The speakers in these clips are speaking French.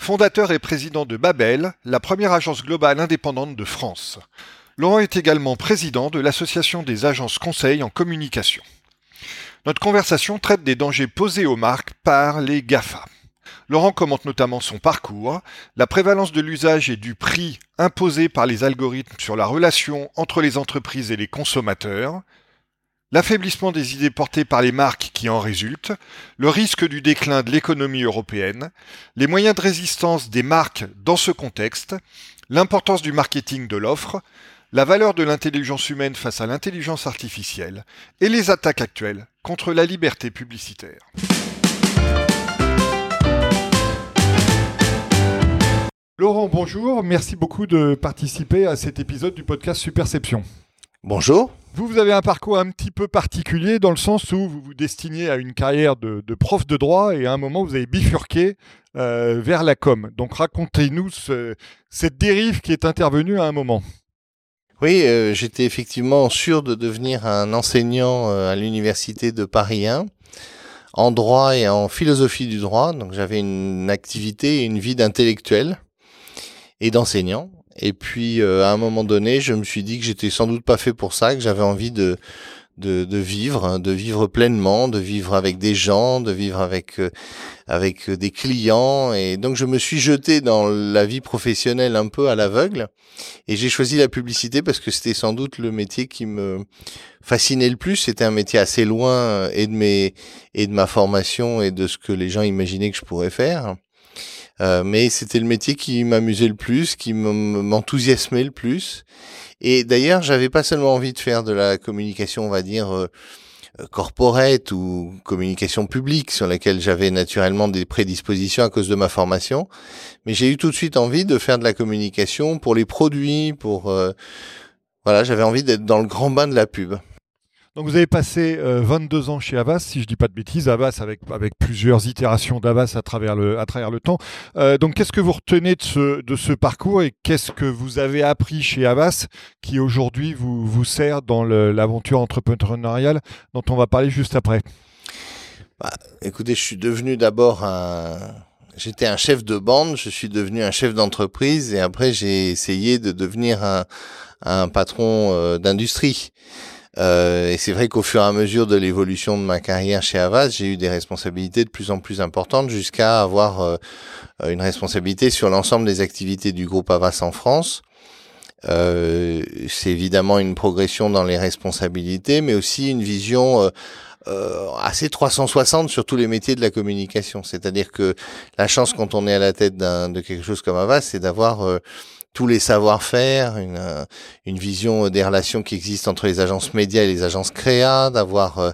fondateur et président de Babel, la première agence globale indépendante de France. Laurent est également président de l'Association des agences conseils en communication. Notre conversation traite des dangers posés aux marques par les GAFA. Laurent commente notamment son parcours, la prévalence de l'usage et du prix imposé par les algorithmes sur la relation entre les entreprises et les consommateurs, l'affaiblissement des idées portées par les marques qui en résultent, le risque du déclin de l'économie européenne, les moyens de résistance des marques dans ce contexte, l'importance du marketing de l'offre, la valeur de l'intelligence humaine face à l'intelligence artificielle et les attaques actuelles contre la liberté publicitaire. Laurent, bonjour, merci beaucoup de participer à cet épisode du podcast Superception. Bonjour. Vous, vous avez un parcours un petit peu particulier dans le sens où vous vous destinez à une carrière de, prof de droit et à un moment vous avez bifurqué euh, vers la com. Donc racontez-nous cette dérive qui est intervenue à un moment. Oui, euh, j'étais effectivement sûr de devenir un enseignant euh, à l'université de Paris 1 en droit et en philosophie du droit. Donc j'avais une activité et une vie d'intellectuel et d'enseignant. Et puis, euh, à un moment donné, je me suis dit que j'étais sans doute pas fait pour ça, que j'avais envie de, de, de, vivre, hein, de vivre pleinement, de vivre avec des gens, de vivre avec euh, avec des clients. Et donc, je me suis jeté dans la vie professionnelle un peu à l'aveugle. Et j'ai choisi la publicité parce que c'était sans doute le métier qui me fascinait le plus. C'était un métier assez loin euh, et de mes et de ma formation et de ce que les gens imaginaient que je pourrais faire. Euh, mais c'était le métier qui m'amusait le plus, qui m'enthousiasmait le plus. Et d'ailleurs, j'avais pas seulement envie de faire de la communication, on va dire, euh, corporate ou communication publique sur laquelle j'avais naturellement des prédispositions à cause de ma formation, mais j'ai eu tout de suite envie de faire de la communication pour les produits, pour euh, voilà, j'avais envie d'être dans le grand bain de la pub. Vous avez passé 22 euh, ans chez Avas, si je dis pas de bêtises, Avas avec, avec plusieurs itérations d'Avas à travers le, à travers le temps. Euh, donc qu'est-ce que vous retenez de ce, de ce parcours et qu'est-ce que vous avez appris chez Avas qui aujourd'hui vous, vous sert dans l'aventure entrepreneuriale dont on va parler juste après? Bah, Écoutez, je suis devenu d'abord un... J'étais un chef de bande, je suis devenu un chef d'entreprise et après j'ai essayé de devenir un, un patron euh, d'industrie. Euh, et c'est vrai qu'au fur et à mesure de l'évolution de ma carrière chez Avas, j'ai eu des responsabilités de plus en plus importantes jusqu'à avoir euh, une responsabilité sur l'ensemble des activités du groupe Avas en France. Euh, c'est évidemment une progression dans les responsabilités, mais aussi une vision euh, assez 360 sur tous les métiers de la communication. C'est-à-dire que la chance quand on est à la tête de quelque chose comme Avas, c'est d'avoir tous les savoir-faire, une, euh, une vision des relations qui existent entre les agences médias et les agences créa, d'avoir euh,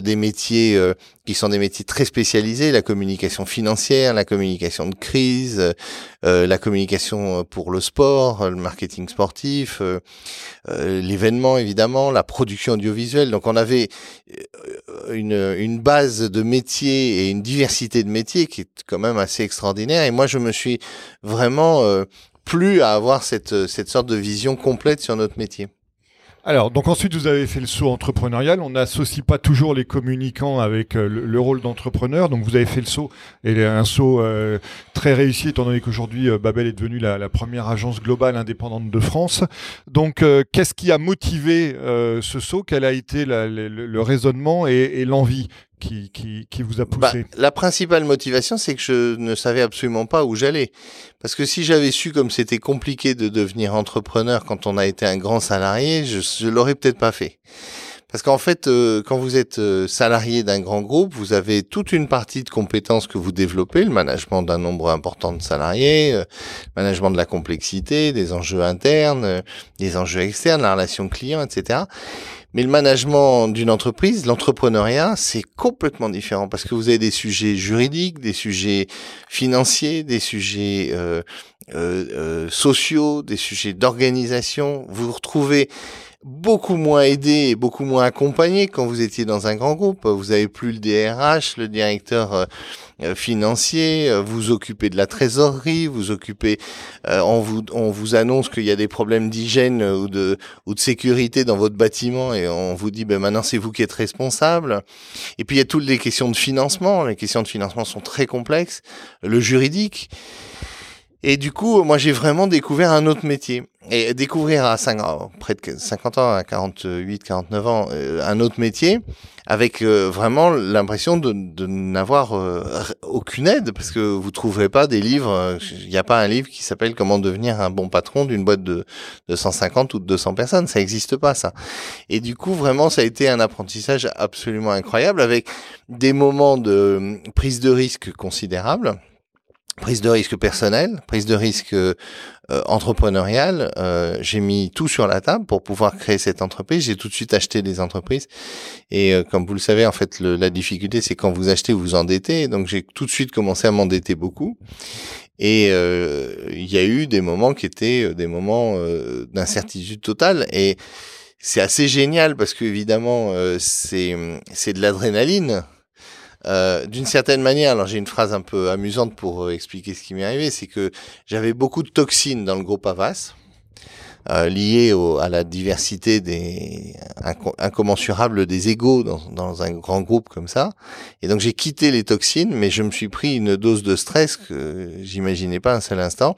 des métiers euh, qui sont des métiers très spécialisés, la communication financière, la communication de crise, la communication pour le sport, le marketing sportif, l'événement évidemment, la production audiovisuelle. Donc on avait une, une base de métiers et une diversité de métiers qui est quand même assez extraordinaire. Et moi je me suis vraiment plus à avoir cette, cette sorte de vision complète sur notre métier. Alors, donc ensuite, vous avez fait le saut entrepreneurial. On n'associe pas toujours les communicants avec euh, le, rôle d'entrepreneur. Donc, vous avez fait le saut, et un saut euh, très réussi, étant donné qu'aujourd'hui, euh, Babel est devenue la, première agence globale indépendante de France. Donc, qu'est-ce qui a motivé ce saut? Quel a été le, raisonnement et l'envie? Qui, vous a bah, poussé La principale motivation, c'est que je ne savais absolument pas où j'allais. Parce que si j'avais su comme c'était compliqué de devenir entrepreneur quand on a été un grand salarié, je, je l'aurais peut-être pas fait. Parce qu'en fait, euh, quand vous êtes euh, salarié d'un grand groupe, vous avez toute une partie de compétences que vous développez, le management d'un nombre important de salariés, euh, le management de la complexité, des enjeux internes, des enjeux externes, la relation client, etc. Mais le management d'une entreprise, l'entrepreneuriat, c'est complètement différent parce que vous avez des sujets juridiques, des sujets financiers, des sujets euh, sociaux, des sujets d'organisation. Vous retrouvez beaucoup moins aidé et beaucoup moins accompagné quand vous étiez dans un grand groupe. Vous avez plus le DRH, le directeur euh, euh, financier, euh, vous occupez de la trésorerie, vous occupez, on vous on vous annonce qu'il y a des problèmes d'hygiène ou de ou de sécurité dans votre bâtiment et on vous dit ben maintenant c'est vous qui êtes responsable. Et puis il y a toutes les questions de financement. Les questions de financement sont très complexes. Le juridique. Et du coup, moi, j'ai vraiment découvert un autre métier. Et découvrir à 5, près de 50 ans, à 48, 49 ans, euh, un autre métier, avec euh, vraiment l'impression de, n'avoir euh, aucune aide, parce que vous trouverez pas des livres, il n'y a pas un livre qui s'appelle Comment devenir un bon patron d'une boîte de, de 150 ou de 200 personnes, ça n'existe pas ça. Et du coup, vraiment, ça a été un apprentissage absolument incroyable, avec des moments de prise de risque considérables prise de risque personnelle, prise de risque euh, entrepreneuriale. Euh, j'ai mis tout sur la table pour pouvoir créer cette entreprise. J'ai tout de suite acheté des entreprises. Et euh, comme vous le savez, en fait, la difficulté, c'est quand vous achetez, vous vous endettez. Donc j'ai tout de suite commencé à m'endetter beaucoup. Et il y a eu des moments qui étaient des moments d'incertitude totale. Et c'est assez génial parce que évidemment, c'est c'est de l'adrénaline euh, d'une certaine manière, alors j'ai une phrase un peu amusante pour euh, expliquer ce qui m'est arrivé, c'est que j'avais beaucoup de toxines dans le groupe Avas euh, lié au, à la diversité des incommensurables des égaux dans, dans, un grand groupe comme ça. Et donc j'ai quitté les toxines, mais je me suis pris une dose de stress que j'imaginais pas un seul instant,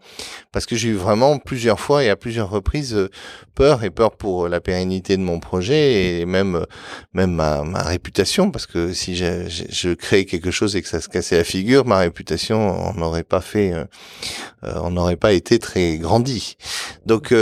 parce que j'ai eu vraiment plusieurs fois et à plusieurs reprises euh, peur et peur pour la pérennité de mon projet et même même ma, ma réputation, parce que si je, je, je crée quelque chose et que ça se cassait la figure, ma réputation on n'aurait pas fait, euh, on n'aurait pas été très grandi. Donc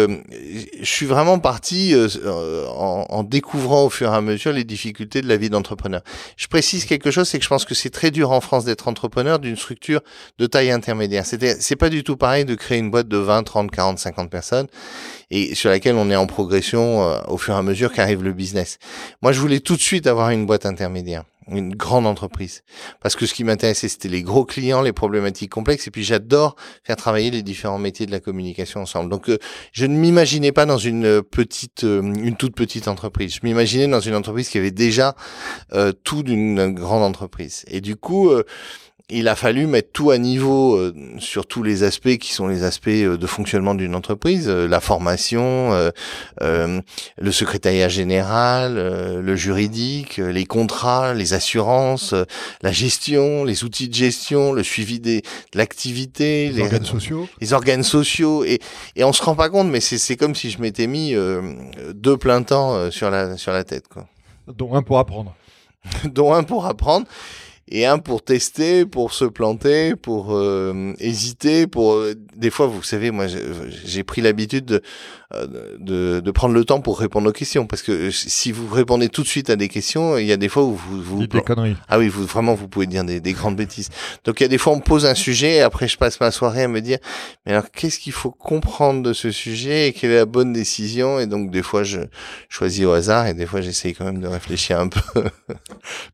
je suis vraiment parti euh, en, en, découvrant au fur et à mesure les difficultés de la vie d'entrepreneur. Je précise quelque chose, c'est que je pense que c'est très dur en France d'être entrepreneur d'une structure de taille intermédiaire. C'est pas du tout pareil de créer une boîte de 20, 30, 40, 50 personnes et sur laquelle on est en progression euh, au fur et à mesure qu'arrive le business. Moi, je voulais tout de suite avoir une boîte intermédiaire une grande entreprise. Parce que ce qui m'intéressait, c'était les gros clients, les problématiques complexes, et puis j'adore faire travailler les différents métiers de la communication ensemble. Donc, euh, je ne m'imaginais pas dans une petite, euh, une toute petite entreprise. Je m'imaginais dans une entreprise qui avait déjà euh, tout d'une grande entreprise. Et du coup, il a fallu mettre tout à niveau euh, sur tous les aspects qui sont les aspects euh, de fonctionnement d'une entreprise, euh, la formation, le secrétariat général, le juridique, les contrats, les assurances, la gestion, les outils de gestion, le suivi des, de l'activité, les, organes sociaux, les organes sociaux, et, et on se rend pas compte, mais c'est comme si je m'étais mis deux plein temps sur la sur la tête, quoi. Dont un pour apprendre. dont un pour apprendre et un pour tester, pour se planter, pour euh, hésiter, pour euh, des fois, vous savez, moi, j'ai pris l'habitude de, euh, de, de prendre le temps pour répondre aux questions, parce que si vous répondez tout de suite à des questions, il y a des fois où vous vous des conneries. Ah oui, vous vraiment, vous pouvez dire des, des grandes bêtises. Donc il y a des fois, on me pose un sujet, et après, je passe ma soirée à me dire, mais alors, qu'est-ce qu'il faut comprendre de ce sujet et quelle est la bonne décision? Et donc des fois, je choisis au hasard, et des fois, j'essaye quand même de réfléchir un peu.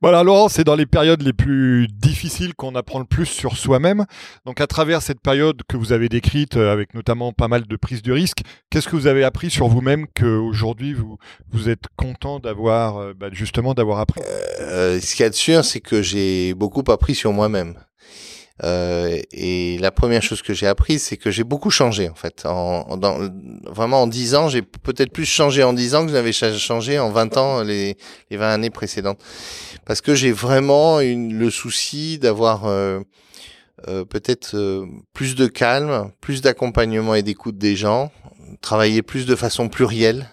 voilà, Laurent, c'est dans les périodes les plus difficiles qu'on apprend le plus sur soi-même. Donc à travers cette période que vous avez décrite, euh, avec notamment pas mal de prises de risques, qu'est-ce que vous avez appris sur vous-même qu'aujourd'hui vous, vous êtes content d'avoir, euh, bah, justement, d'avoir appris? Euh, Ce qu'il y a de sûr, c'est que j'ai beaucoup appris sur moi-même. Euh, et la première chose que j'ai appris, c'est que j'ai beaucoup changé en fait. En, dans, vraiment en dix ans, j'ai peut-être plus changé en dix ans que je n'avais changé en 20 ans les, les 20 années précédentes. Parce que j'ai vraiment une, le souci d'avoir euh, euh, peut-être euh, plus de calme, plus d'accompagnement et d'écoute des gens, travailler plus de façon plurielle,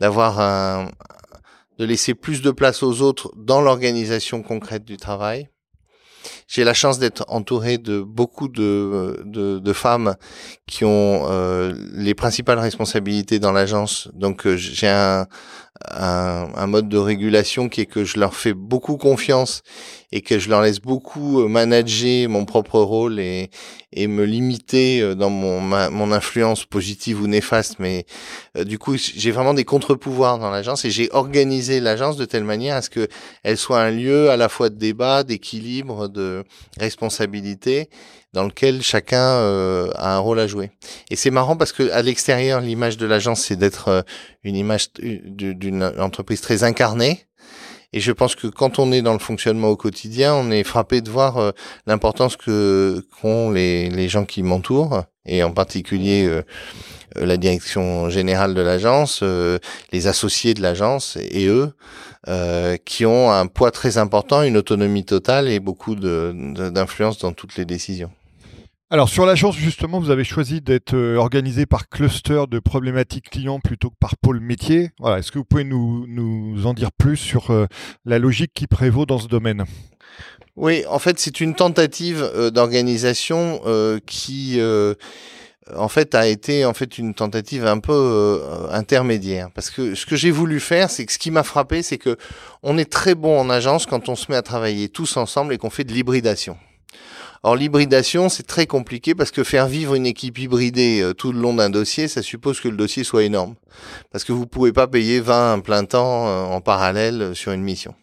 d'avoir de laisser plus de place aux autres dans l'organisation concrète du travail j'ai la chance d'être entouré de beaucoup de, de, de femmes qui ont euh, les principales responsabilités dans l'agence. Donc euh, j'ai un, un, un, mode de régulation qui est que je leur fais beaucoup confiance et que je leur laisse beaucoup euh, manager mon propre rôle et, et me limiter euh, dans mon, mon influence positive ou néfaste. Mais euh, du coup, j'ai vraiment des contre-pouvoirs dans l'agence et j'ai organisé l'agence de telle manière à ce que elle soit un lieu à la fois de débat, d'équilibre, de responsabilité dans lequel chacun euh, a un rôle à jouer. Et c'est marrant parce que à l'extérieur, l'image de l'agence, c'est d'être euh, une image d'une entreprise très incarnée. Et je pense que quand on est dans le fonctionnement au quotidien, on est frappé de voir euh, l'importance que qu'ont les, les gens qui m'entourent, et en particulier la direction générale de l'agence, les associés de l'agence et eux, qui ont un poids très important, une autonomie totale et beaucoup d'influence dans toutes les décisions. Alors sur l'agence justement, vous avez choisi d'être euh, organisé par cluster de problématiques clients plutôt que par pôle métier. Voilà, est-ce que vous pouvez nous, en dire plus sur euh, la logique qui prévaut dans ce domaine? Oui, en fait, c'est une tentative euh, d'organisation qui en fait a été en fait une tentative un peu intermédiaire parce que ce que j'ai voulu faire c'est que ce qui m'a frappé c'est que on est très bon en agence quand on se met à travailler tous ensemble et qu'on fait de l'hybridation. Or l'hybridation, c'est très compliqué parce que faire vivre une équipe hybridée euh, tout le long d'un dossier, ça suppose que le dossier soit énorme. Parce que vous pouvez pas payer 20 un plein temps euh, en parallèle euh, sur une mission.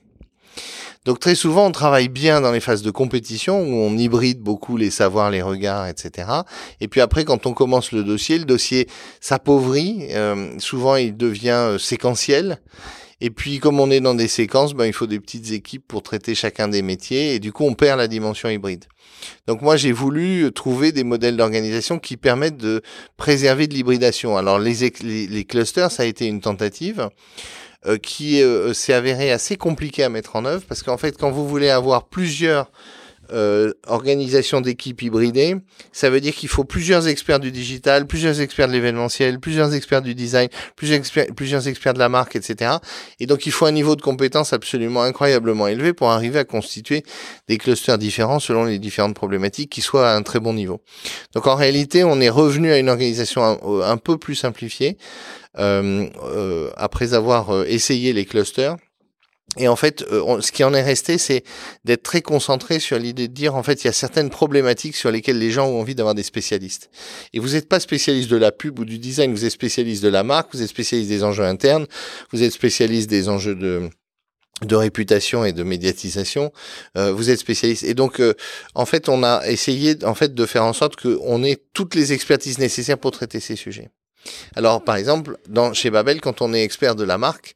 Donc très souvent, on travaille bien dans les phases de compétition où on hybride beaucoup les savoirs, les regards, etc. Et puis après, quand on commence le dossier, le dossier s'appauvrit. souvent, il devient séquentiel. Et puis, comme on est dans des séquences, ben, il faut des petites équipes pour traiter chacun des métiers. Et du coup, on perd la dimension hybride. Donc moi, j'ai voulu trouver des modèles d'organisation qui permettent de préserver de l'hybridation. Alors les, les, clusters, ça a été une tentative. Euh, qui euh, s'est avérée assez compliquée à mettre en œuvre parce qu'en fait, quand vous voulez avoir plusieurs euh, organisation d'équipe hybridée, ça veut dire qu'il faut plusieurs experts du digital, plusieurs experts de l'événementiel, plusieurs experts du design, plusieurs experts, de la marque, etc. Et donc il faut un niveau de compétence absolument incroyablement élevé pour arriver à constituer des clusters différents selon les différentes problématiques qui soient à un très bon niveau. Donc en réalité, on est revenu à une organisation un, peu plus simplifiée euh, euh, après avoir euh, essayé les clusters. Et en fait, euh, ce qui en est resté, c'est d'être très concentré sur l'idée de dire, en fait, il y a certaines problématiques sur lesquelles les gens ont envie d'avoir des spécialistes. Et vous n'êtes pas spécialiste de la pub ou du design, vous êtes spécialiste de la marque, vous êtes spécialiste des enjeux internes, vous êtes spécialiste des enjeux de réputation et de médiatisation, euh, vous êtes spécialiste. Et donc, euh, en fait, on a essayé en fait de faire en sorte qu'on ait toutes les expertises nécessaires pour traiter ces sujets. Alors, par exemple, dans, chez Babel, quand on est expert de la marque,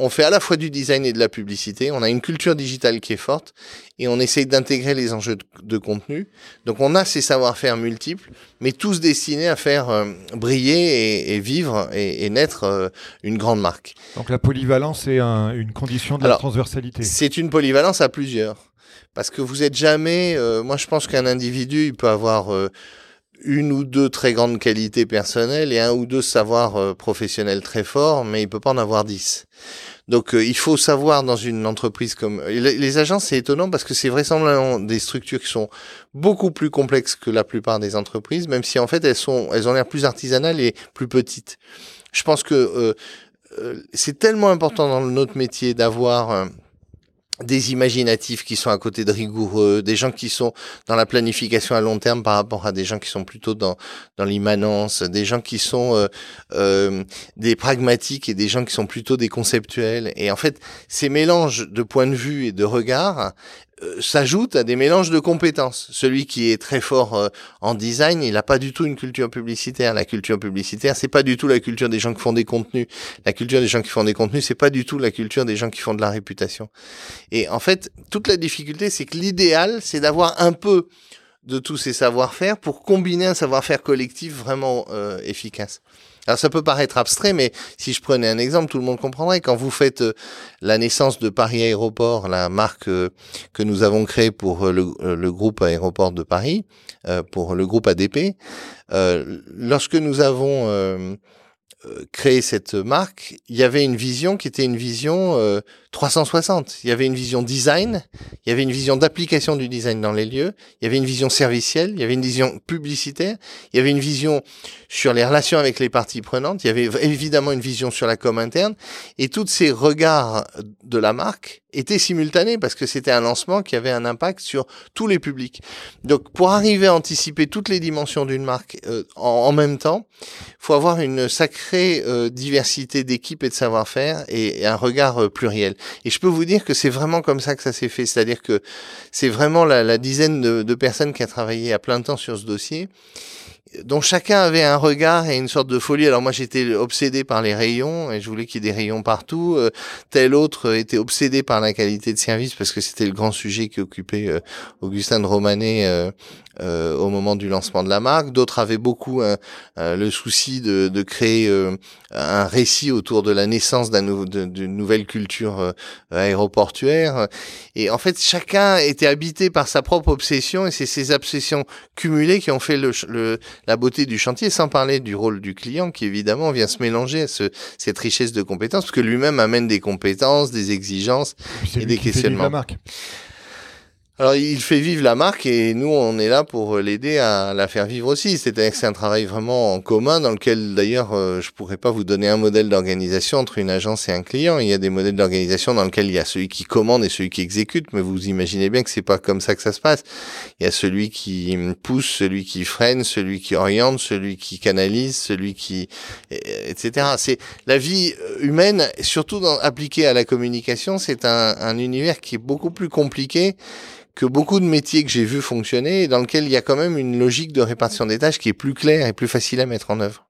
on fait à la fois du design et de la publicité, on a une culture digitale qui est forte et on essaye d'intégrer les enjeux de, contenu. Donc on a ces savoir-faire multiples, mais tous destinés à faire euh, briller et, vivre et, naître euh, une grande marque. Donc la polyvalence est une condition de la transversalité. C'est une polyvalence à plusieurs. Parce que vous êtes jamais... Euh, moi je pense qu'un individu, il peut avoir une ou deux très grandes qualités personnelles et un ou deux savoirs euh, professionnels très forts, mais il peut pas en avoir dix. Donc euh, il faut savoir dans une entreprise comme les, agences, c'est étonnant parce que c'est vraisemblablement des structures qui sont beaucoup plus complexes que la plupart des entreprises, même si en fait elles sont, elles ont l'air plus artisanales et plus petites. Je pense que euh, c'est tellement important dans notre métier d'avoir des imaginatifs qui sont à côté de rigoureux, des gens qui sont dans la planification à long terme par rapport à des gens qui sont plutôt dans dans l'immanence, des gens qui sont euh, euh, des pragmatiques et des gens qui sont plutôt des conceptuels. Et en fait, ces mélanges de points de vue et de regards euh, s'ajoute à des mélanges de compétences. Celui qui est très fort euh, en design, il n'a pas du tout une culture publicitaire. La culture publicitaire, c'est pas du tout la culture des gens qui font des contenus. La culture des gens qui font des contenus, c'est pas du tout la culture des gens qui font de la réputation. Et en fait, toute la difficulté, c'est que l'idéal, c'est d'avoir un peu de tous ces savoir-faire pour combiner un savoir-faire collectif vraiment euh, efficace. Alors ça peut paraître abstrait, mais si je prenais un exemple, tout le monde comprendrait. Quand vous faites euh, la naissance de Paris Aéroport, la marque euh, que nous avons créée pour le, le, groupe Aéroport de Paris, pour le groupe ADP, lorsque nous avons euh, créer cette marque, il y avait une vision qui était une vision 360. Euh, il y avait une vision design, il y avait une vision d'application du design dans les lieux, il y avait une vision servicielle, il y avait une vision publicitaire, il y avait une vision sur les relations avec les parties prenantes, il y avait évidemment une vision sur la com interne, et tous ces regards de la marque était simultané parce que c'était un lancement qui avait un impact sur tous les publics. Donc pour arriver à anticiper toutes les dimensions d'une marque euh, en, même temps, faut avoir une sacrée euh, diversité d'équipes et de savoir-faire et, un regard euh, pluriel. Et je peux vous dire que c'est vraiment comme ça que ça s'est fait, c'est-à-dire que c'est vraiment la, dizaine de personnes qui a travaillé à plein temps sur ce dossier dont chacun avait un regard et une sorte de folie. Alors moi j'étais obsédé par les rayons et je voulais qu'il y ait des rayons partout. Euh, tel autre était obsédé par la qualité de service parce que c'était le grand sujet qui occupait euh, Augustin de Romanet euh, euh, au moment du lancement de la marque. D'autres avaient beaucoup le souci de, de créer un récit autour de la naissance d'une nouvelle culture aéroportuaire. Et en fait chacun était habité par sa propre obsession et c'est ces obsessions cumulées qui ont fait le, le la beauté du chantier, sans parler du rôle du client qui évidemment vient se mélanger à ce, cette richesse de compétences, parce que lui-même amène des compétences, des exigences et, des questionnements. Alors il fait vivre la marque et nous on est là pour l'aider à la faire vivre aussi. C'est-à-dire que c'est un travail vraiment en commun dans lequel d'ailleurs euh, je pourrais pas vous donner un modèle d'organisation entre une agence et un client. Il y a des modèles d'organisation dans lesquels il y a celui qui commande et celui qui exécute, mais vous imaginez bien que c'est pas comme ça que ça se passe. Il y a celui qui pousse, celui qui freine, celui qui oriente, celui qui canalise, celui qui etc. C'est la vie humaine, surtout appliquée à la communication, c'est un univers qui est beaucoup plus compliqué que beaucoup de métiers que j'ai vus fonctionner et dans lequel il y a quand même une logique de répartition des tâches qui est plus claire et plus facile à mettre en œuvre.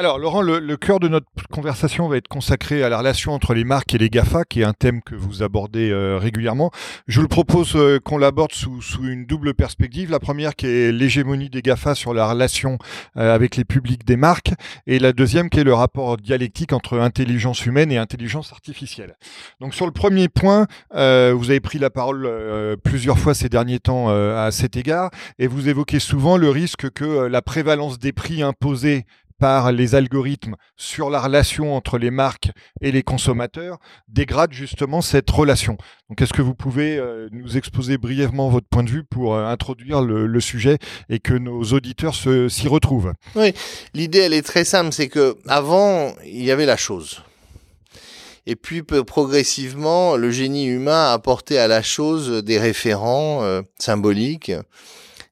Alors Laurent, le, cœur de notre conversation va être consacré à la relation entre les marques et les GAFA, qui est un thème que vous abordez euh, régulièrement. Je vous propose euh, qu'on l'aborde sous, une double perspective. La première qui est l'hégémonie des GAFA sur la relation euh, avec les publics des marques, et la deuxième qui est le rapport dialectique entre intelligence humaine et intelligence artificielle. Donc sur le premier point, vous avez pris la parole plusieurs fois ces derniers temps à cet égard, et vous évoquez souvent le risque que la prévalence des prix imposés par les algorithmes sur la relation entre les marques et les consommateurs dégrade justement cette relation. Donc est-ce que vous pouvez euh, nous exposer brièvement votre point de vue pour euh, introduire le, sujet et que nos auditeurs s'y retrouvent? Oui, l'idée elle est très simple, c'est que avant il y avait la chose. Et puis progressivement, le génie humain a apporté à la chose des référents euh, symboliques,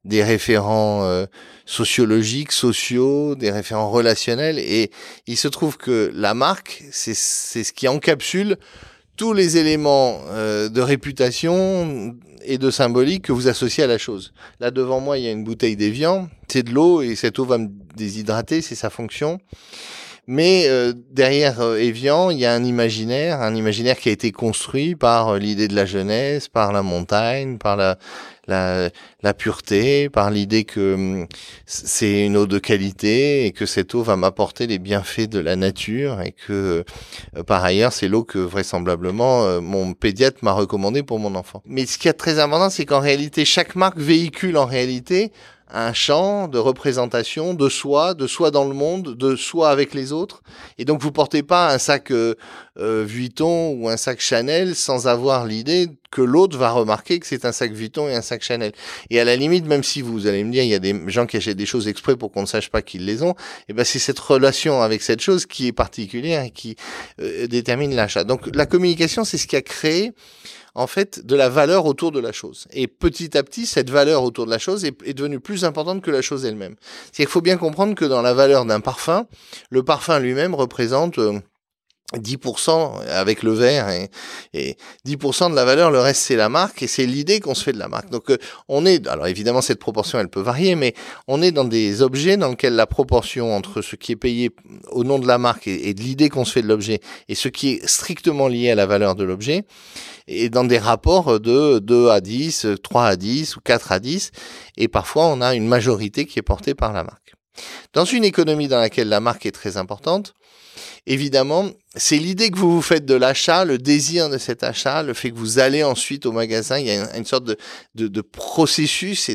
des référents sociologiques, sociaux, des référents relationnels. Et il se trouve que la marque, c'est ce qui encapsule tous les éléments euh, de réputation et de symbolique que vous associez à la chose. Là devant moi, il y a une bouteille d'évian, c'est de l'eau et cette eau va me déshydrater, c'est sa fonction. Mais euh, derrière euh, Evian, il y a un imaginaire, un imaginaire qui a été construit par euh, l'idée de la jeunesse, par la montagne, par la, pureté, par l'idée que hum, c'est une eau de qualité et que cette eau va m'apporter les bienfaits de la nature et que par ailleurs c'est l'eau que vraisemblablement mon pédiatre m'a recommandé pour mon enfant. Mais ce qui est très important, c'est qu'en réalité chaque marque véhicule en réalité un champ de représentation de soi, de soi dans le monde, de soi avec les autres. Et donc vous portez pas un sac euh, euh, Vuitton ou un sac Chanel sans avoir l'idée que l'autre va remarquer que c'est un sac Vuitton et un sac Chanel. Et à la limite, même si vous allez me dire, il y a des gens qui achètent des choses exprès pour qu'on ne sache pas qu'ils les ont, et eh ben c'est cette relation avec cette chose qui est particulière et qui euh, détermine l'achat. Donc la communication, c'est ce qui a créé en fait de la valeur autour de la chose. Et petit à petit, cette valeur autour de la chose est, devenue plus importante que la chose elle-même. C'est qu'il faut bien comprendre que dans la valeur d'un parfum, le parfum lui-même représente euh, 10% avec le verre et, et, 10% de la valeur, le reste c'est la marque et c'est l'idée qu'on se fait de la marque. Donc euh, on est, alors évidemment cette proportion elle peut varier, mais on est dans des objets dans lesquels la proportion entre ce qui est payé au nom de la marque et, de l'idée qu'on se fait de l'objet et ce qui est strictement lié à la valeur de l'objet est dans des rapports de 2 à 10, 3 à 10 ou 4 à 10 et parfois on a une majorité qui est portée par la marque. Dans une économie dans laquelle la marque est très importante, évidemment, c'est l'idée que vous vous faites de l'achat, le désir de cet achat, le fait que vous allez ensuite au magasin. Il y a une, sorte de, de, processus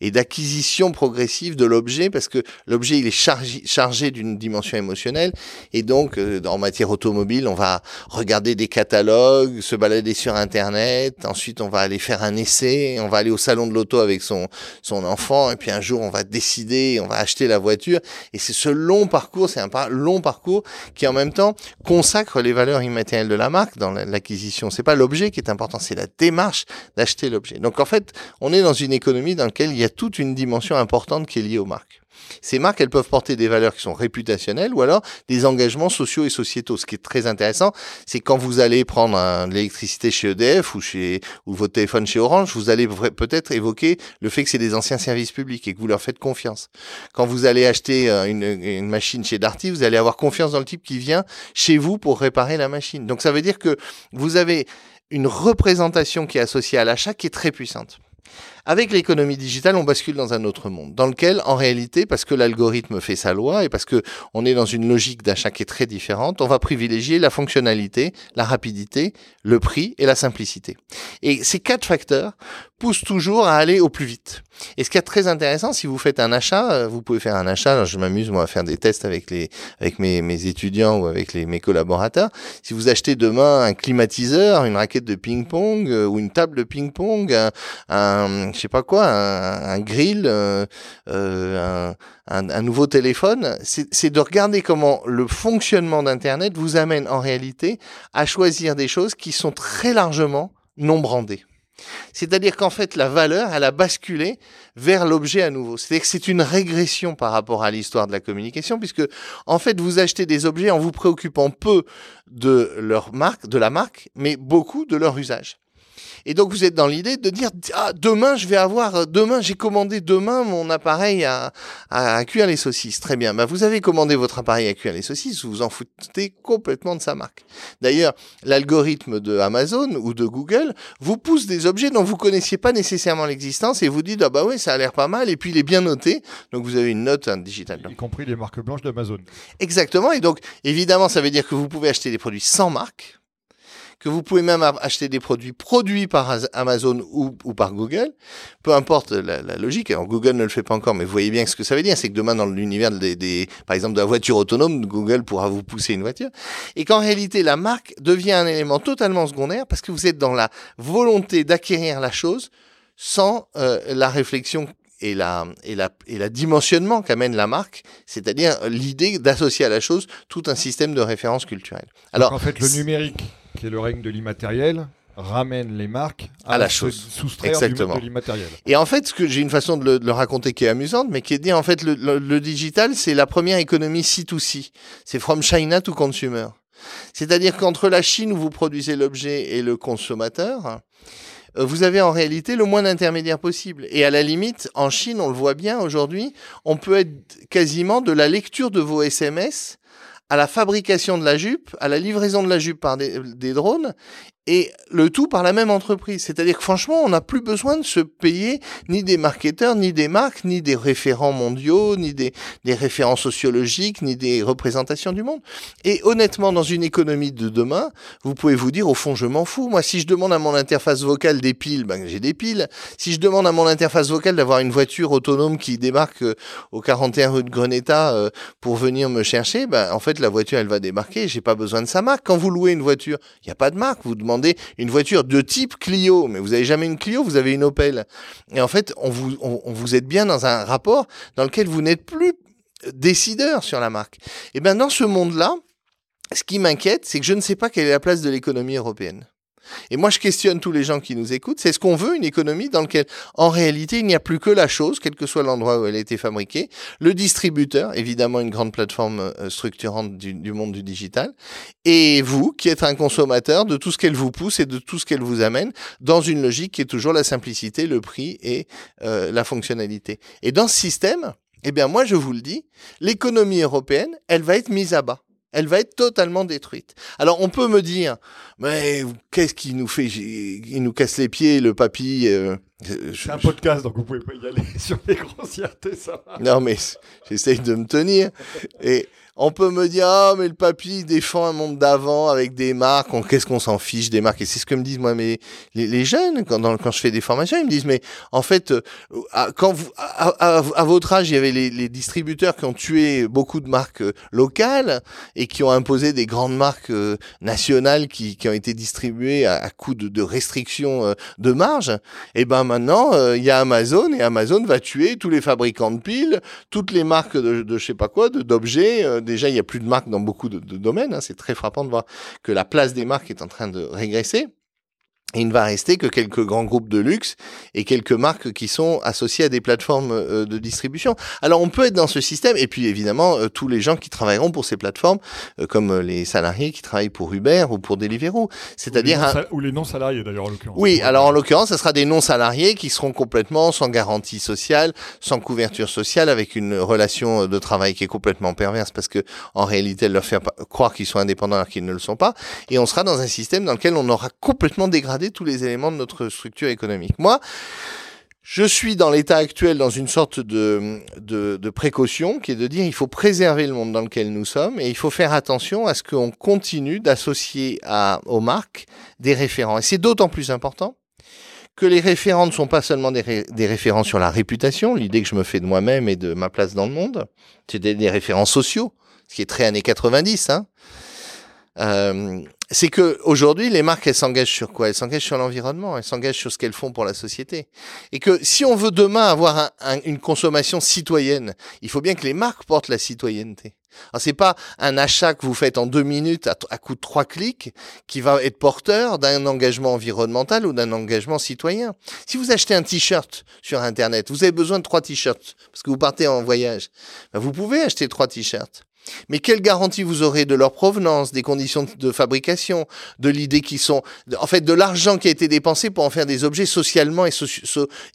et d'acquisition progressive de l'objet parce que l'objet il est chargé, chargé d'une dimension émotionnelle et donc euh, en matière automobile, on va regarder des catalogues, se balader sur internet. Ensuite, on va aller faire un essai, on va aller au salon de l'auto avec son son enfant et puis un jour on va décider, on va acheter la voiture et c'est ce long parcours, c'est un long parcours qui en même temps consacre les valeurs immatérielles de la marque dans l'acquisition. C'est pas l'objet qui est important, c'est la démarche d'acheter l'objet. Donc en fait, on est dans une économie dans laquelle il y a toute une dimension importante qui est liée aux marques. Ces marques, elles peuvent porter des valeurs qui sont réputationnelles ou alors des engagements sociaux et sociétaux. Ce qui est très intéressant, c'est quand vous allez prendre l'électricité chez EDF ou chez ou votre téléphone chez Orange, vous allez peut-être évoquer le fait que c'est des anciens services publics et que vous leur faites confiance. Quand vous allez acheter euh, une machine chez Darty, vous allez avoir confiance dans le type qui vient chez vous pour réparer la machine. Donc ça veut dire que vous avez une représentation qui est associée à l'achat qui est très puissante. Avec l'économie digitale, on bascule dans un autre monde, dans lequel, en réalité, parce que l'algorithme fait sa loi et parce que on est dans une logique d'achat qui est très différente, on va privilégier la fonctionnalité, la rapidité, le prix et la simplicité. Et ces quatre facteurs poussent toujours à aller au plus vite. Et ce qui est très intéressant, si vous faites un achat, euh, vous pouvez faire un achat. je m'amuse moi à faire des tests avec les avec mes, mes étudiants ou avec les, mes collaborateurs. Si vous achetez demain un climatiseur, une raquette de ping-pong euh, ou une table de ping-pong, un, un je sais pas quoi, un, grill, euh, euh un, nouveau téléphone, c'est de regarder comment le fonctionnement d'Internet vous amène en réalité à choisir des choses qui sont très largement non brandées. C'est-à-dire qu'en fait, la valeur, elle a basculé vers l'objet à nouveau. C'est-à-dire que c'est une régression par rapport à l'histoire de la communication, puisque en fait, vous achetez des objets en vous préoccupant peu de leur marque, de la marque, mais beaucoup de leur usage. Et donc vous êtes dans l'idée de dire ah, demain je vais avoir euh, demain j'ai commandé demain mon appareil à, à, cuire les saucisses. Très bien. Bah, vous avez commandé votre appareil à cuire les saucisses, vous vous en foutez complètement de sa marque. D'ailleurs, l'algorithme de Amazon ou de Google vous pousse des objets dont vous connaissiez pas nécessairement l'existence et vous dites ah bah oui, ça a l'air pas mal et puis il est bien noté. Donc vous avez une note hein, digitale. Y compris les marques blanches d'Amazon. Exactement et donc évidemment, ça veut dire que vous pouvez acheter des produits sans marque que vous pouvez même acheter des produits produits par Amazon ou, par Google, peu importe la, logique. Alors Google ne le fait pas encore, mais vous voyez bien ce que ça veut dire, c'est que demain dans l'univers des, par exemple de la voiture autonome, Google pourra vous pousser une voiture, et qu'en réalité la marque devient un élément totalement secondaire parce que vous êtes dans la volonté d'acquérir la chose sans euh, la réflexion et la, et la, et la dimensionnement qu'amène la marque, c'est-à-dire l'idée d'associer à la chose tout un système de référence culturelle. Alors, en fait, le numérique qui est le règne de l'immatériel, ramène les marques à, la chose. soustraire Exactement. de l'immatériel. Et en fait, ce que j'ai une façon de le, raconter qui est amusante, mais qui est dit en fait, le, digital, c'est la première économie C2C. C'est from China to consumer. C'est-à-dire qu'entre la Chine où vous produisez l'objet et le consommateur, euh, vous avez en réalité le moins d'intermédiaires possible. Et à la limite, en Chine, on le voit bien aujourd'hui, on peut être quasiment de la lecture de vos SMS à la fabrication de la jupe, à la livraison de la jupe par des, drones, et le tout par la même entreprise. C'est-à-dire que franchement, on n'a plus besoin de se payer ni des marketeurs, ni des marques, ni des référents mondiaux, ni des, des référents sociologiques, ni des représentations du monde. Et honnêtement, dans une économie de demain, vous pouvez vous dire, au fond, je m'en fous. Moi, si je demande à mon interface vocale des piles, ben, j'ai des piles. Si je demande à mon interface vocale d'avoir une voiture autonome qui débarque euh, au 41 rue de Greneta euh, pour venir me chercher, ben, en fait, la voiture, elle va débarquer. J'ai pas besoin de sa marque. Quand vous louez une voiture, il n'y a pas de marque. Vous demandez une voiture de type Clio, mais vous avez jamais une Clio, vous avez une Opel. Et en fait, on vous, on, vous êtes bien dans un rapport dans lequel vous n'êtes plus décideur sur la marque. Et bien dans ce monde-là, ce qui m'inquiète, c'est que je ne sais pas quelle est la place de l'économie européenne. Et moi, je questionne tous les gens qui nous écoutent. C'est ce qu'on veut une économie dans laquelle, en réalité, il n'y a plus que la chose, quel que soit l'endroit où elle a été fabriquée, le distributeur, évidemment une grande plateforme euh, structurante du, monde du digital, et vous, qui êtes un consommateur de tout ce qu'elle vous pousse et de tout ce qu'elle vous amène, dans une logique qui est toujours la simplicité, le prix et euh, la fonctionnalité. Et dans ce système, eh bien, moi, je vous le dis, l'économie européenne, elle va être mise à bas elle va être totalement détruite. Alors on peut me dire, mais qu'est-ce qui nous fait, il nous casse les pieds, le papy. Euh, c'est un podcast, donc vous pouvez pas y aller sur les grossièretés, ça va. Non, mais j'essaye de me tenir. Et on peut me dire, ah, mais le papy défend un monde d'avant avec des marques. Qu'est-ce qu'on s'en fiche des marques? Et c'est ce que me disent moi mais les, jeunes quand, quand je fais des formations, ils me disent, mais en fait, euh, quand vous, à, votre âge, il y avait les, distributeurs qui ont tué beaucoup de marques euh, locales et qui ont imposé des grandes marques euh, nationales qui, qui ont été distribuées à, coup de, de restrictions de marge. Et ben maintenant, euh, il y a Amazon et Amazon va tuer tous les fabricants de piles, toutes les marques de, de je sais pas quoi, d'objets. Euh, déjà, il y a plus de marques dans beaucoup de, de domaines. Hein. C'est très frappant de voir que la place des marques est en train de régresser il ne va rester que quelques grands groupes de luxe et quelques marques qui sont associées à des plateformes euh, de distribution. Alors on peut être dans ce système et puis évidemment euh, tous les gens qui travailleront pour ces plateformes, euh, comme les salariés qui travaillent pour Uber ou pour Deliveroo, c'est-à-dire ou les non salariés d'ailleurs en l'occurrence. Oui, alors en l'occurrence, ce sera des non salariés qui seront complètement sans garantie sociale, sans couverture sociale, avec une relation de travail qui est complètement perverse parce que en réalité, elle leur fait croire qu'ils sont indépendants alors qu'ils ne le sont pas, et on sera dans un système dans lequel on aura complètement dégradé tous les éléments de notre structure économique. Moi, je suis dans l'état actuel dans une sorte de, de, précaution qui est de dire il faut préserver le monde dans lequel nous sommes et il faut faire attention à ce qu'on continue d'associer aux marques des référents. Et c'est d'autant plus important que les référents ne sont pas seulement des, des référents sur la réputation, l'idée que je me fais de moi-même et de ma place dans le monde, c'est des, référents sociaux, ce qui est très années 90. Hein. Euh, c'est que aujourd'hui les marques elles s'engagent sur quoi? Elles s'engagent sur l'environnement, elles s'engagent sur ce qu'elles font pour la société. Et que si on veut demain avoir une consommation citoyenne, il faut bien que les marques portent la citoyenneté. Alors c'est pas un achat que vous faites en deux minutes à, à coup de trois clics qui va être porteur d'un engagement environnemental ou d'un engagement citoyen. Si vous achetez un t-shirt sur internet, vous avez besoin de trois t-shirts parce que vous partez en voyage. Ben, vous pouvez acheter trois t-shirts. Mais quelle garantie vous aurez de leur provenance, des conditions de fabrication, de l'idée qui sont, en fait, de l'argent qui a été dépensé pour en faire des objets socialement et,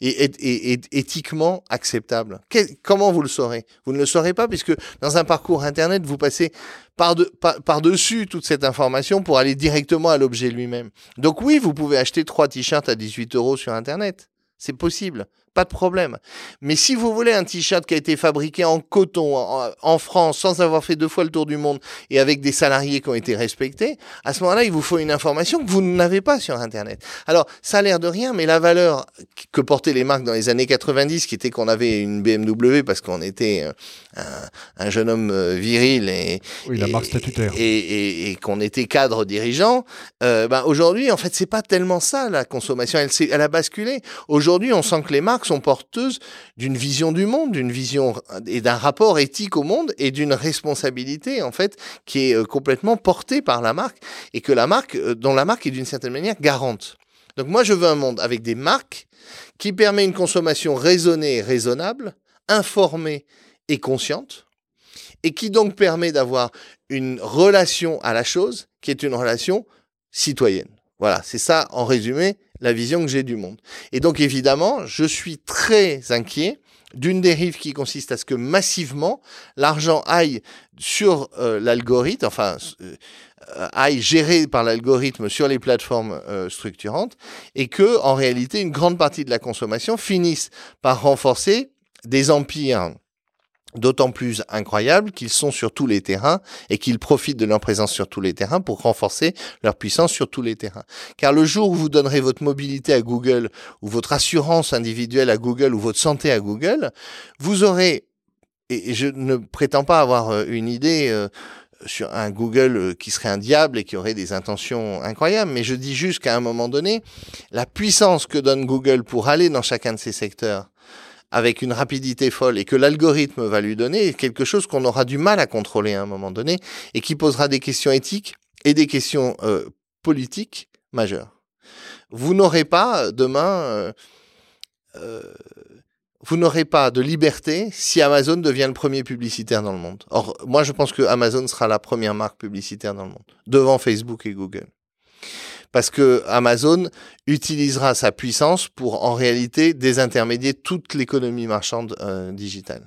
et, éthiquement acceptables? Comment vous le saurez? Vous ne le saurez pas puisque dans un parcours Internet, vous passez par-dessus toute cette information pour aller directement à l'objet lui-même. Donc oui, vous pouvez acheter trois t-shirts à 18 euros sur Internet. C'est possible pas de problème. Mais si vous voulez un t-shirt qui a été fabriqué en coton en, France sans avoir fait deux fois le tour du monde et avec des salariés qui ont été respectés, à ce moment-là, il vous faut une information que vous n'avez pas sur Internet. Alors, ça a l'air de rien, mais la valeur que portaient les marques dans les années 90, qui était qu'on avait une BMW parce qu'on était euh, un, jeune homme euh, viril et, oui, la marque statutaire. et, et, qu'on était cadre dirigeant, euh, ben aujourd'hui, en fait, c'est pas tellement ça la consommation. Elle, elle a basculé. Aujourd'hui, on sent que les marques sont porteuses d'une vision du monde, d'une vision et d'un rapport éthique au monde et d'une responsabilité en fait qui est euh, complètement portée par la marque et que la marque, euh, dont la marque est d'une certaine manière garante. Donc moi je veux un monde avec des marques qui permet une consommation raisonnée et raisonnable, informée et consciente, et qui donc permet d'avoir une relation à la chose qui est une relation citoyenne. Voilà, c'est ça en résumé la vision que j'ai du monde. Et donc évidemment, je suis très inquiet d'une dérive qui consiste à ce que massivement l'argent aille sur euh, l'algorithme, enfin euh, aille géré par l'algorithme sur les plateformes euh, structurantes, et que en réalité une grande partie de la consommation finisse par renforcer des empires d'autant plus incroyable qu'ils sont sur tous les terrains et qu'ils profitent de leur présence sur tous les terrains pour renforcer leur puissance sur tous les terrains. Car le jour où vous donnerez votre mobilité à Google ou votre assurance individuelle à Google ou votre santé à Google, vous aurez, et je ne prétends pas avoir euh, une idée euh, sur un Google euh, qui serait un diable et qui aurait des intentions incroyables, mais je dis juste qu'à un moment donné, la puissance que donne Google pour aller dans chacun de ces secteurs, avec une rapidité folle et que l'algorithme va lui donner quelque chose qu'on aura du mal à contrôler à un moment donné et qui posera des questions éthiques et des questions euh, politiques majeures. Vous n'aurez pas euh, demain, euh, vous n'aurez pas de liberté si Amazon devient le premier publicitaire dans le monde. Or, moi, je pense que Amazon sera la première marque publicitaire dans le monde, devant Facebook et Google parce que Amazon utilisera sa puissance pour en réalité désintermédier toute l'économie marchande euh, digitale.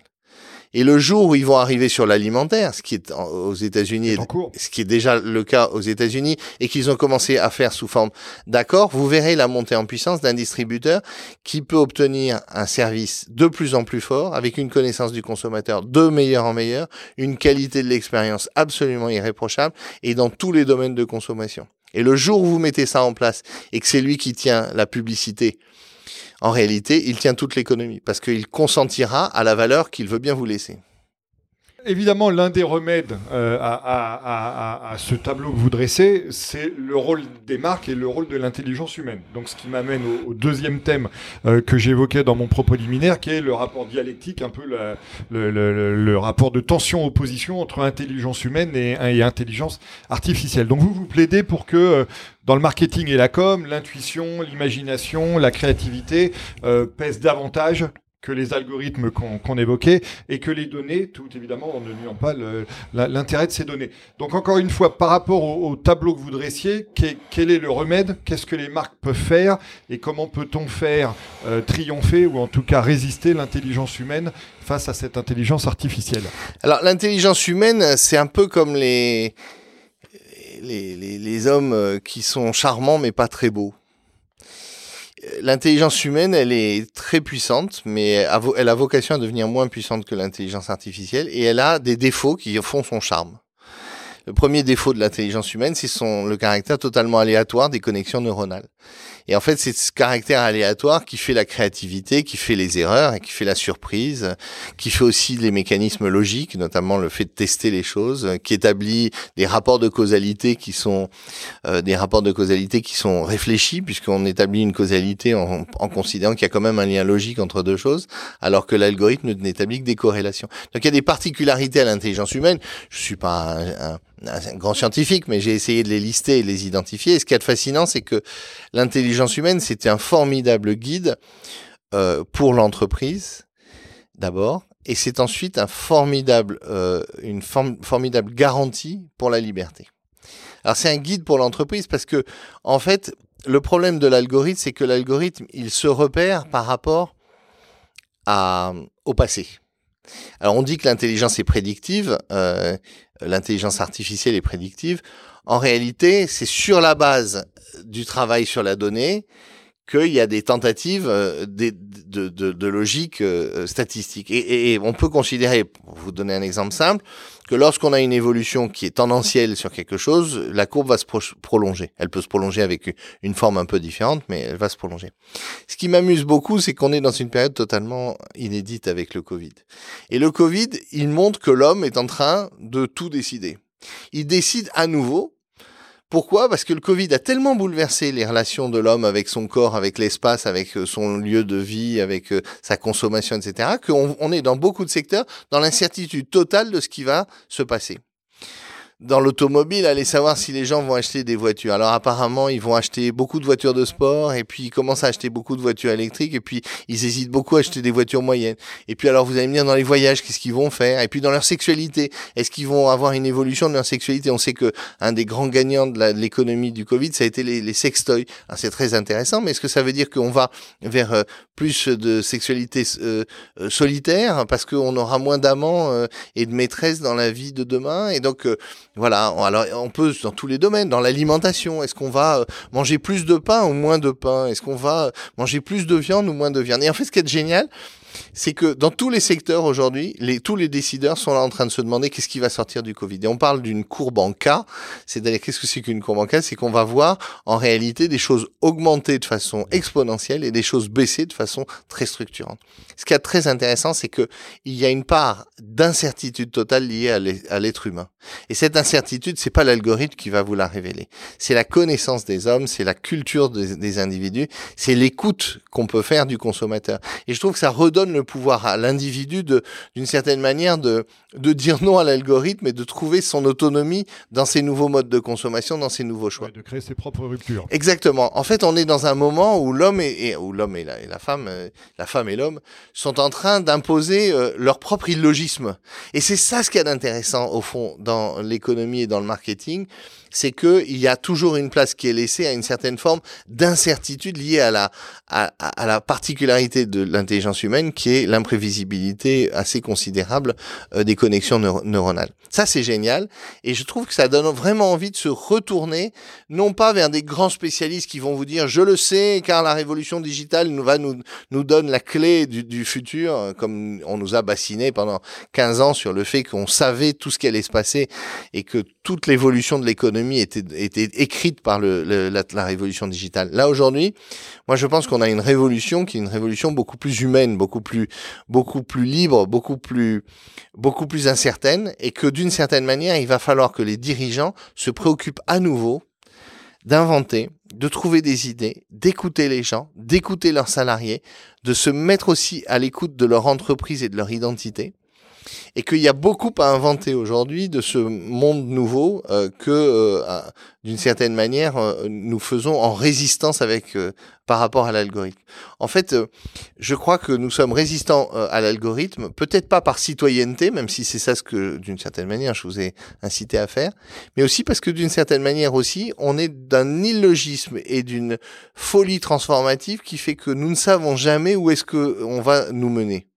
Et le jour où ils vont arriver sur l'alimentaire, ce qui est aux États-Unis, ce qui est déjà le cas aux États-Unis, et qu'ils ont commencé à faire sous forme d'accord, vous verrez la montée en puissance d'un distributeur qui peut obtenir un service de plus en plus fort, avec une connaissance du consommateur de meilleur en meilleur, une qualité de l'expérience absolument irréprochable, et dans tous les domaines de consommation. Et le jour où vous mettez ça en place et que c'est lui qui tient la publicité, en réalité, il tient toute l'économie parce qu'il consentira à la valeur qu'il veut bien vous laisser. Évidemment, l'un des remèdes euh, à, ce tableau que vous dressez, c'est le rôle des marques et le rôle de l'intelligence humaine. Donc, ce qui m'amène au, deuxième thème euh, que j'évoquais dans mon propos liminaire, qui est le rapport dialectique, un peu le, rapport de tension-opposition entre intelligence humaine et, et, intelligence artificielle. Donc, vous vous plaidez pour que euh, dans le marketing et la com, l'intuition, l'imagination, la créativité pèsent davantage que les algorithmes qu'on évoquait et que les données, tout évidemment en ne nuant pas l'intérêt de ces données. Donc encore une fois, par rapport au, tableau que vous dressiez, quel est le remède? Qu'est-ce que les marques peuvent faire? Et comment peut-on faire euh, triompher ou en tout cas résister l'intelligence humaine face à cette intelligence artificielle? Alors l'intelligence humaine, c'est un peu comme les, les, les hommes euh, qui sont charmants mais pas très beaux l'intelligence humaine, elle est très puissante, mais elle a vocation à devenir moins puissante que l'intelligence artificielle, et elle a des défauts qui font son charme. Le premier défaut de l'intelligence humaine, c'est son le caractère totalement aléatoire des connexions neuronales. Et en fait, c'est ce caractère aléatoire qui fait la créativité, qui fait les erreurs et qui fait la surprise, qui fait aussi les mécanismes logiques, notamment le fait de tester les choses, qui établit des rapports de causalité qui sont euh, des rapports de causalité qui sont réfléchis, puisqu'on établit une causalité en, en considérant qu'il y a quand même un lien logique entre deux choses, alors que l'algorithme n'établit que des corrélations. Donc il y a des particularités à l'intelligence humaine. Je suis pas un, un grand scientifique, mais j'ai essayé de les lister et les identifier. Et ce qui est fascinant, c'est que l'intelligence humaine, c'était un formidable guide euh, pour l'entreprise, d'abord, et c'est ensuite un formidable, euh, une formidable garantie pour la liberté. Alors c'est un guide pour l'entreprise parce que, en fait, le problème de l'algorithme, c'est que l'algorithme, il se repère par rapport à, au passé. Alors on dit que l'intelligence est prédictive, euh, l'intelligence artificielle est prédictive. En réalité, c'est sur la base du travail sur la donnée qu'il y a des tentatives euh, de, logique euh, statistique. Et, on peut considérer, pour vous donner un exemple simple, que lorsqu'on a une évolution qui est tendancielle sur quelque chose, la courbe va se prolonger. Elle peut se prolonger avec une forme un peu différente, mais elle va se prolonger. Ce qui m'amuse beaucoup, c'est qu'on est dans une période totalement inédite avec le Covid. Et le Covid, il montre que l'homme est en train de tout décider. Il décide à nouveau pourquoi? Parce que le Covid a tellement bouleversé les relations de l'homme avec son corps, avec l'espace, avec euh, son lieu de vie, avec euh, sa consommation, etc., qu'on est dans beaucoup de secteurs dans l'incertitude totale de ce qui va se passer dans l'automobile, aller savoir si les gens vont acheter des voitures. Alors apparemment, ils vont acheter beaucoup de voitures de sport et puis ils commencent à acheter beaucoup de voitures électriques et puis ils hésitent beaucoup à acheter des voitures moyennes. Et puis alors vous allez me dire dans les voyages, qu'est-ce qu'ils vont faire? Et puis dans leur sexualité, est-ce qu'ils vont avoir une évolution de leur sexualité? On sait que un des grands gagnants de l'économie du Covid, ça a été les, les sextoys. C'est très intéressant, mais est-ce que ça veut dire qu'on va vers euh, plus de sexualité euh, euh, solitaire? Parce qu'on aura moins d'amants et de maîtresses dans la vie de demain Et donc voilà, alors on peut dans tous les domaines, dans l'alimentation, est-ce qu'on va euh, manger plus de pain ou moins de pain? Est-ce qu'on va manger plus de viande ou moins de viande? Et en fait, ce qui est génial, c'est que dans tous les secteurs aujourd'hui, les, tous les décideurs sont là en train de se demander qu'est-ce qui va sortir du Covid. Et on parle d'une courbe en K. C'est-à-dire, qu'est-ce que c'est qu'une courbe en K? C'est qu'on va voir en réalité des choses augmenter de façon exponentielle et des choses baisser de façon très structurante. Ce qui est très intéressant, c'est que il y a une part d'incertitude totale liée à l'être humain. Et cette incertitude, c'est pas l'algorithme qui va vous la révéler. C'est la connaissance des hommes, c'est la culture des, des individus, c'est l'écoute qu'on peut faire du consommateur. Et je trouve que ça redonne le pouvoir à l'individu d'une certaine manière, de, de dire non à l'algorithme et de trouver son autonomie dans ces nouveaux modes de consommation, dans ces nouveaux choix. de créer ses propres ruptures. Exactement. En fait, on est dans un moment où l'homme et, où l'homme et la, et la femme, euh, la femme et l'homme sont en train d'imposer euh, leur propre illogisme. Et c'est ça ce qu'il y a d'intéressant au fond dans l'économie et dans le marketing, c'est que il y a toujours une place qui est laissée à une certaine forme d'incertitude liée à la à la particularité de l'intelligence humaine qui est l'imprévisibilité assez considérable euh, des connexions neuronales. Ça, c'est génial. Et je trouve que ça donne vraiment envie de se retourner, non pas vers des grands spécialistes qui vont vous dire, je le sais, car la révolution digitale nous va nous, nous donne la clé du, du futur, comme on nous a bassiné pendant 15 ans sur le fait qu'on savait tout ce qui allait se passer et que toute l'évolution de l'économie était, écrite par la, la révolution digitale. Là, aujourd'hui, moi, je pense qu'on a une révolution qui est une révolution beaucoup plus humaine, beaucoup plus, beaucoup plus libre, beaucoup plus, beaucoup plus incertaine, et que d'une certaine manière, il va falloir que les dirigeants se préoccupent à nouveau d'inventer, de trouver des idées, d'écouter les gens, d'écouter leurs salariés, de se mettre aussi à l'écoute de leur entreprise et de leur identité et qu'il y a beaucoup à inventer aujourd'hui de ce monde nouveau euh, que, euh, d'une certaine manière, euh, nous faisons en résistance avec par rapport à l'algorithme. En fait, je crois que nous sommes résistants à l'algorithme, peut-être pas par citoyenneté, même si c'est ça ce que, d'une certaine manière, je vous ai incité à faire, mais aussi parce que, d'une certaine manière aussi, on est d'un illogisme et d'une folie transformative qui fait que nous ne savons jamais où est-ce que on va nous mener.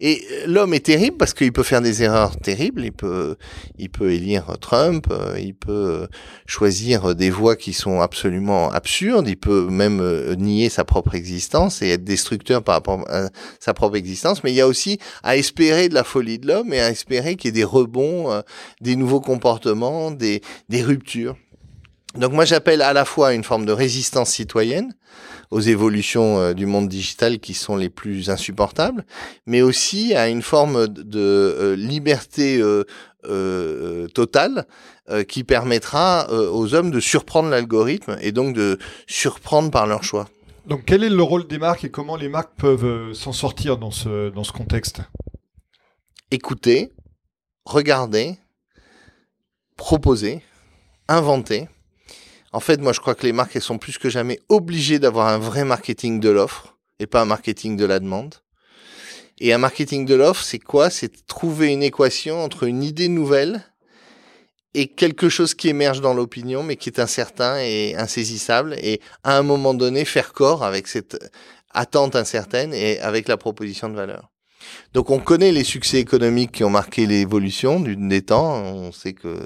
Et l'homme est terrible parce qu'il peut faire des erreurs terribles. Il peut, il peut élire Trump. Euh, il peut choisir des voies qui sont absolument absurdes. Il peut même euh, nier sa propre existence et être destructeur par rapport à sa propre existence. Mais il y a aussi à espérer de la folie de l'homme et à espérer qu'il y ait des rebonds, euh, des nouveaux comportements, des, des ruptures. Donc moi j'appelle à la fois une forme de résistance citoyenne aux évolutions euh, du monde digital qui sont les plus insupportables, mais aussi à une forme de euh, liberté euh, totale qui permettra aux hommes de surprendre l'algorithme et donc de surprendre par leur choix. Donc quel est le rôle des marques et comment les marques peuvent s'en sortir dans ce, dans ce contexte? Écouter, regarder, proposer, inventer en fait, moi, je crois que les marques, elles sont plus que jamais obligées d'avoir un vrai marketing de l'offre et pas un marketing de la demande. Et un marketing de l'offre, c'est quoi? C'est trouver une équation entre une idée nouvelle et quelque chose qui émerge dans l'opinion, mais qui est incertain et insaisissable, et à un moment donné, faire corps avec cette attente incertaine et avec la proposition de valeur. Donc on connaît les succès économiques qui ont marqué l'évolution des temps. On sait que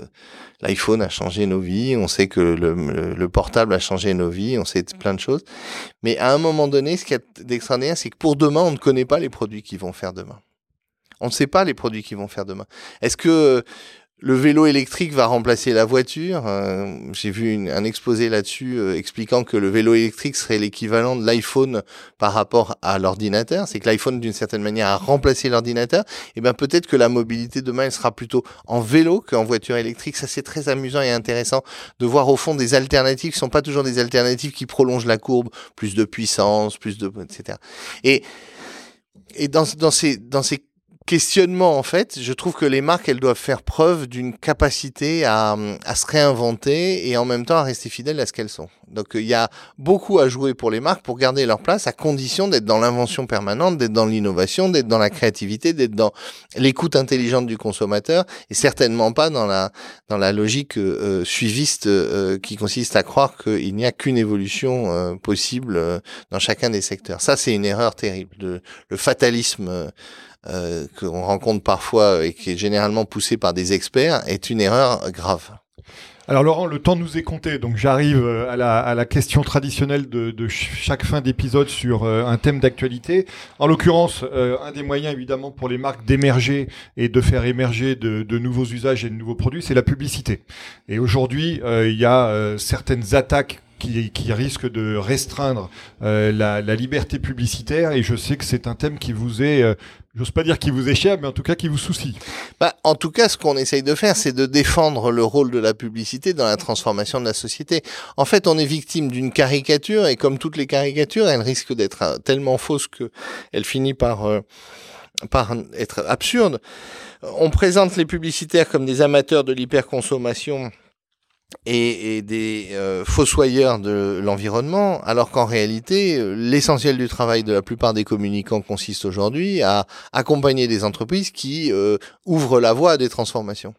l'iPhone a changé nos vies, on sait que le, portable a changé nos vies, on sait plein de choses. Mais à un moment donné, ce qui est d'extraordinaire, c'est que pour demain, on ne connaît pas les produits qui vont faire demain. On ne sait pas les produits qui vont faire demain. Est-ce que le vélo électrique va remplacer la voiture. Euh, j'ai vu un exposé là-dessus euh, expliquant que le vélo électrique serait l'équivalent de l'iPhone par rapport à l'ordinateur. C'est que l'iPhone, d'une certaine manière, a remplacé l'ordinateur. Et eh bien peut-être que la mobilité demain, elle sera plutôt en vélo qu'en voiture électrique. Ça, c'est très amusant et intéressant de voir au fond des alternatives qui sont pas toujours des alternatives qui prolongent la courbe, plus de puissance, plus de, etc. Et et dans, dans ces dans ces questionnement en fait, je trouve que les marques elles doivent faire preuve d'une capacité à, à, se réinventer et en même temps à rester fidèles à ce qu'elles sont. Donc il y a beaucoup à jouer pour les marques pour garder leur place à condition d'être dans l'invention permanente, d'être dans l'innovation, d'être dans la créativité, d'être dans l'écoute intelligente du consommateur et certainement pas dans la dans la logique euh, suiviste euh, qui consiste à croire qu'il n'y a qu'une évolution euh, possible dans chacun des secteurs. Ça c'est une erreur terrible, de, le fatalisme euh, qu'on rencontre parfois et qui est généralement poussé par des experts est une erreur grave. Alors Laurent, le temps nous est compté, donc j'arrive euh, à la, question traditionnelle de, chaque fin d'épisode sur euh, un thème d'actualité. En l'occurrence, un des moyens évidemment pour les marques d'émerger et de faire émerger de, nouveaux usages et de nouveaux produits, c'est la publicité. Et aujourd'hui, il y a certaines attaques qui, qui risque de restreindre la, liberté publicitaire. Et je sais que c'est un thème qui vous est, j'ose pas dire qui vous cher, mais en tout cas qui vous soucie. Bah, en tout cas, ce qu'on essaye de faire, c'est de défendre le rôle de la publicité dans la transformation de la société. En fait, on est victime d'une caricature, et comme toutes les caricatures, elle risque d'être euh, tellement fausse que elle finit par euh, par être absurde. On présente les publicitaires comme des amateurs de l'hyperconsommation et, des euh, fossoyeurs de l'environnement, alors qu'en réalité, euh, l'essentiel du travail de la plupart des communicants consiste aujourd'hui à accompagner des entreprises qui euh, ouvrent la voie à des transformations.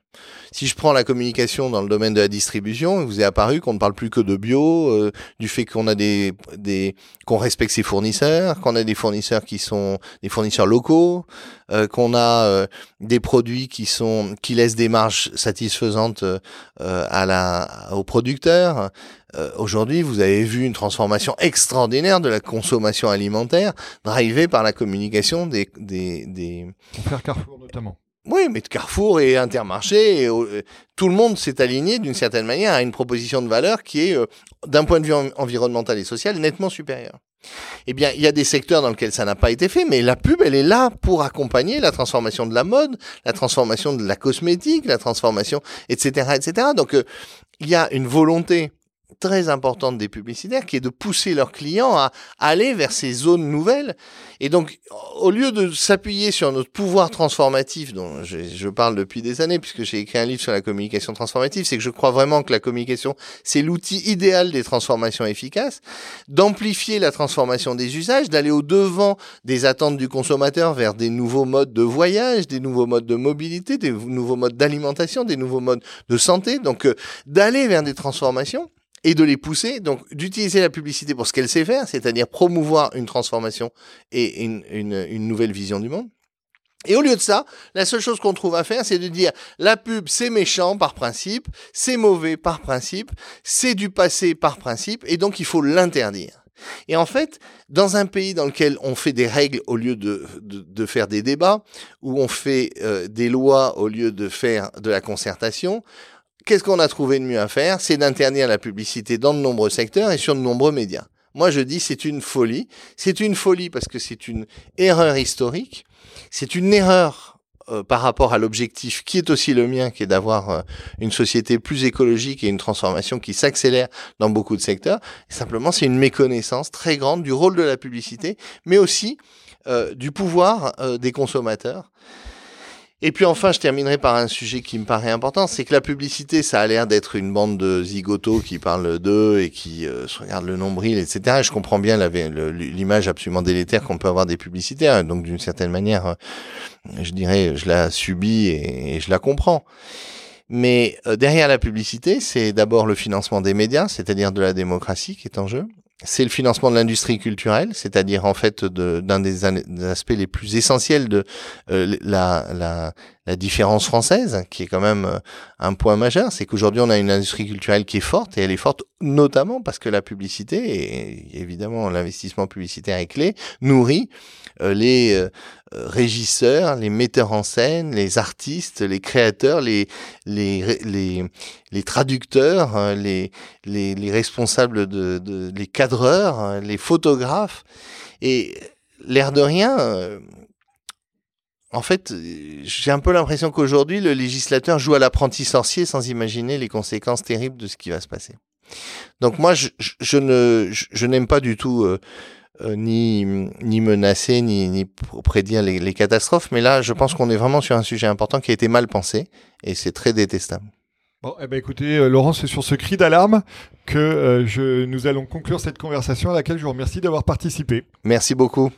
Si je prends la communication dans le domaine de la distribution, il vous est apparu qu'on ne parle plus que de bio, euh, du fait qu'on a des, des qu'on respecte ses fournisseurs, qu'on a des fournisseurs qui sont des fournisseurs locaux, euh, qu'on a euh, des produits qui sont qui laissent des marges satisfaisantes à la aux producteurs. Aujourd'hui, vous avez vu une transformation extraordinaire de la consommation alimentaire, drivée par la communication des des, des... Carrefour notamment. Oui, mais Carrefour et Intermarché, euh, tout le monde s'est aligné d'une certaine manière à une proposition de valeur qui est, euh, d'un point de vue environnemental et social, nettement supérieure. Eh bien, il y a des secteurs dans lesquels ça n'a pas été fait, mais la pub, elle est là pour accompagner la transformation de la mode, la transformation de la cosmétique, la transformation, etc., etc. Donc, euh, il y a une volonté très importante des publicitaires qui est de pousser leurs clients à aller vers ces zones nouvelles. Et donc, au lieu de s'appuyer sur notre pouvoir transformatif, dont je, parle depuis des années, puisque j'ai écrit un livre sur la communication transformative, c'est que je crois vraiment que la communication, c'est l'outil idéal des transformations efficaces, d'amplifier la transformation des usages, d'aller au devant des attentes du consommateur vers des nouveaux modes de voyage, des nouveaux modes de mobilité, des nouveaux modes d'alimentation, des nouveaux modes de santé. Donc, euh, d'aller vers des transformations et de les pousser, donc d'utiliser la publicité pour ce qu'elle sait faire, c'est-à-dire promouvoir une transformation et une, nouvelle vision du monde. Et au lieu de ça, la seule chose qu'on trouve à faire, c'est de dire la pub, c'est méchant par principe, c'est mauvais par principe, c'est du passé par principe, et donc il faut l'interdire. Et en fait, dans un pays dans lequel on fait des règles au lieu de, de, de faire des débats, où on fait euh, des lois au lieu de faire de la concertation, qu'est-ce qu'on a trouvé de mieux à faire C'est d'interdire la publicité dans de nombreux secteurs et sur de nombreux médias. Moi, je dis c'est une folie. C'est une folie parce que c'est une erreur historique. C'est une erreur euh, par rapport à l'objectif qui est aussi le mien, qui est d'avoir euh, une société plus écologique et une transformation qui s'accélère dans beaucoup de secteurs. simplement, c'est une méconnaissance très grande du rôle de la publicité, mais aussi euh, du pouvoir des consommateurs. Et puis enfin, je terminerai par un sujet qui me paraît important, c'est que la publicité, ça a l'air d'être une bande de zigotos qui parlent d'eux et qui euh, se regardent le nombril, etc. je comprends bien l'image absolument délétère qu'on peut avoir des publicitaires. Donc d'une certaine manière, euh, je dirais, je la subis et, je la comprends. Mais euh, derrière la publicité, c'est d'abord le financement des médias, c'est-à-dire de la démocratie qui est en jeu c'est le financement de l'industrie culturelle, c'est-à-dire en fait d'un des, aspects les plus essentiels de euh, la, la, différence française, qui est quand même euh, un point majeur, c'est qu'aujourd'hui on a une industrie culturelle qui est forte et elle est forte notamment parce que la publicité et évidemment l'investissement publicitaire est clé nourrit les régisseurs, les metteurs en scène, les artistes, les créateurs, les les les, les traducteurs, hein, les, les les responsables de, les cadreurs, les photographes. Et l'air de rien, euh, en fait, j'ai un peu l'impression qu'aujourd'hui, le législateur joue à l'apprenti sorcier sans imaginer les conséquences terribles de ce qui va se passer. Donc moi, je, je je, n'aime pas du tout euh, euh, ni, ni menacer, ni, ni prédire les, les catastrophes, mais là, je pense qu'on est vraiment sur un sujet important qui a été mal pensé, et c'est très détestable. Bon, eh ben écoutez, euh, Laurent, c'est sur ce cri d'alarme que euh, je, nous allons conclure cette conversation à laquelle je vous remercie d'avoir participé. Merci beaucoup.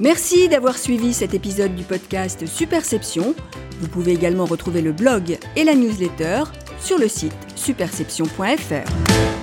Merci d'avoir suivi cet épisode du podcast Superception. Vous pouvez également retrouver le blog et la newsletter sur le site superception.fr.